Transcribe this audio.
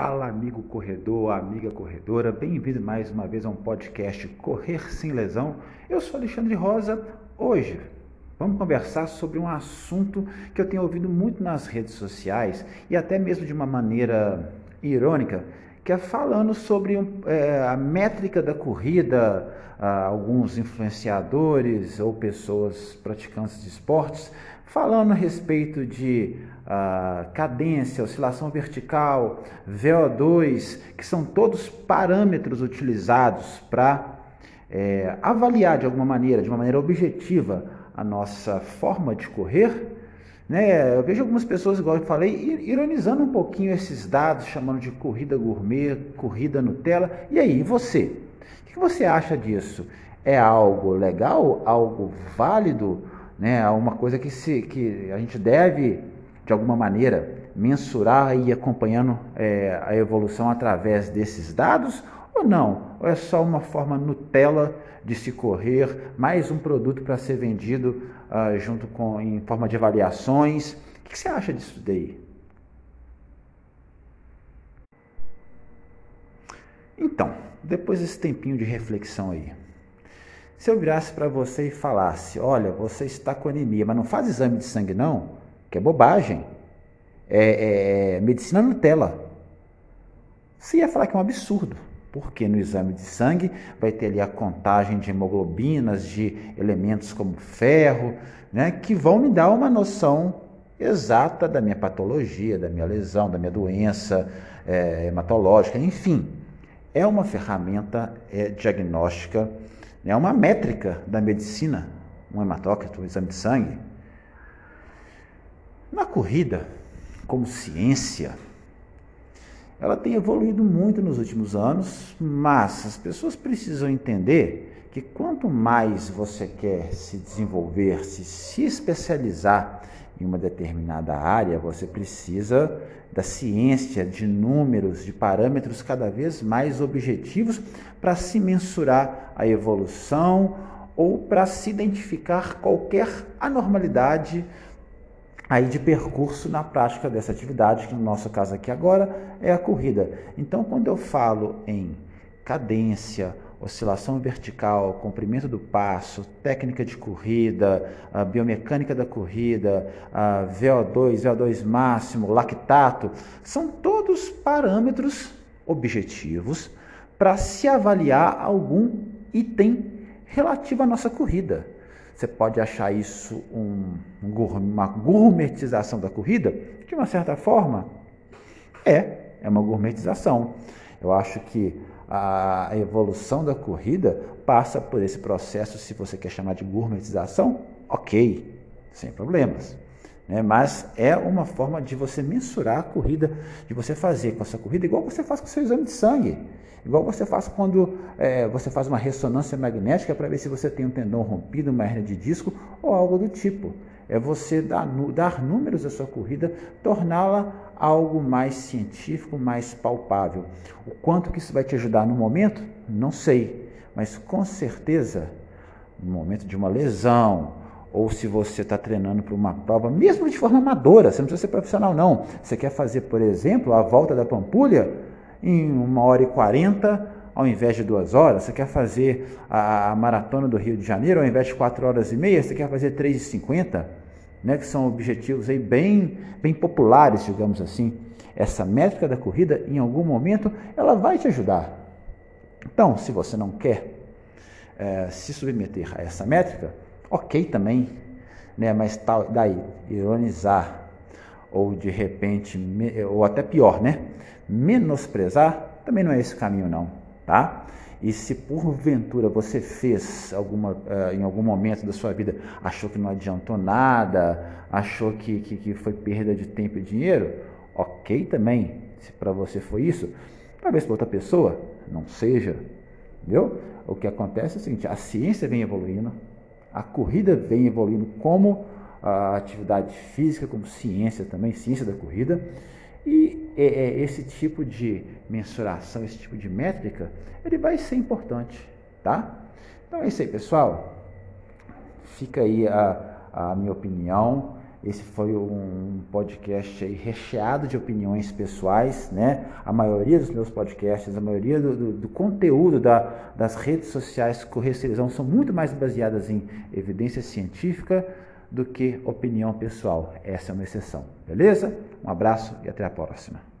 Fala, amigo corredor, amiga corredora, bem-vindo mais uma vez a um podcast Correr Sem Lesão. Eu sou Alexandre Rosa. Hoje vamos conversar sobre um assunto que eu tenho ouvido muito nas redes sociais e até mesmo de uma maneira irônica, que é falando sobre é, a métrica da corrida. Ah, alguns influenciadores ou pessoas praticantes de esportes falando a respeito de uh, cadência, oscilação vertical, VO2, que são todos parâmetros utilizados para é, avaliar de alguma maneira, de uma maneira objetiva, a nossa forma de correr. Né? Eu vejo algumas pessoas, igual eu falei, ironizando um pouquinho esses dados, chamando de corrida gourmet, corrida Nutella. E aí, você? O que você acha disso? É algo legal? Algo válido? Né, a uma coisa que, se, que a gente deve, de alguma maneira, mensurar e ir acompanhando é, a evolução através desses dados, ou não? Ou é só uma forma Nutella de se correr, mais um produto para ser vendido uh, junto com em forma de avaliações? O que você acha disso daí? Então, depois desse tempinho de reflexão aí, se eu virasse para você e falasse, olha, você está com anemia, mas não faz exame de sangue não, que é bobagem, é, é, é medicina Nutella. Você ia falar que é um absurdo, porque no exame de sangue vai ter ali a contagem de hemoglobinas, de elementos como ferro, né, que vão me dar uma noção exata da minha patologia, da minha lesão, da minha doença é, hematológica, enfim. É uma ferramenta é, diagnóstica é uma métrica da medicina, um hematócrito, um exame de sangue. Na corrida, como ciência, ela tem evoluído muito nos últimos anos, mas as pessoas precisam entender que quanto mais você quer se desenvolver, se, se especializar em uma determinada área, você precisa da ciência, de números, de parâmetros cada vez mais objetivos para se mensurar a evolução ou para se identificar qualquer anormalidade aí de percurso na prática dessa atividade, que no nosso caso aqui agora é a corrida. Então, quando eu falo em cadência, oscilação vertical, comprimento do passo, técnica de corrida, a biomecânica da corrida, a VO2, VO2 máximo, lactato, são todos parâmetros objetivos para se avaliar algum item relativo à nossa corrida. Você pode achar isso um, uma gourmetização da corrida? De uma certa forma, é, é uma gourmetização. Eu acho que a evolução da corrida passa por esse processo, se você quer chamar de gourmetização, ok, sem problemas. Né? Mas é uma forma de você mensurar a corrida, de você fazer com essa corrida, igual você faz com o seu exame de sangue. Igual você faz quando é, você faz uma ressonância magnética para ver se você tem um tendão rompido, uma hernia de disco ou algo do tipo. É você dar, dar números à sua corrida, torná-la algo mais científico, mais palpável. O quanto que isso vai te ajudar no momento, não sei, mas com certeza, no momento de uma lesão, ou se você está treinando para uma prova, mesmo de forma amadora, você não precisa ser profissional, não. Você quer fazer, por exemplo, a volta da Pampulha em uma hora e quarenta, ao invés de duas horas. Você quer fazer a, maratona do Rio de Janeiro, ao invés de quatro horas e meia, você quer fazer três e cinquenta né, que são objetivos aí bem, bem populares, digamos assim. Essa métrica da corrida, em algum momento, ela vai te ajudar. Então, se você não quer é, se submeter a essa métrica, ok também, né, mas tal, daí, ironizar, ou de repente, ou até pior, né, menosprezar, também não é esse caminho não, tá? E se porventura você fez alguma, uh, em algum momento da sua vida, achou que não adiantou nada, achou que, que, que foi perda de tempo e dinheiro, ok também. Se para você foi isso, talvez para outra pessoa não seja. Entendeu? O que acontece é o seguinte: a ciência vem evoluindo, a corrida vem evoluindo como a atividade física, como ciência também, ciência da corrida. E é, é, esse tipo de mensuração, esse tipo de métrica, ele vai ser importante, tá? Então é isso aí, pessoal. Fica aí a, a minha opinião. Esse foi um podcast recheado de opiniões pessoais, né? A maioria dos meus podcasts, a maioria do, do, do conteúdo da, das redes sociais Correio são muito mais baseadas em evidência científica do que opinião pessoal. Essa é uma exceção, beleza? Um abraço e até a próxima.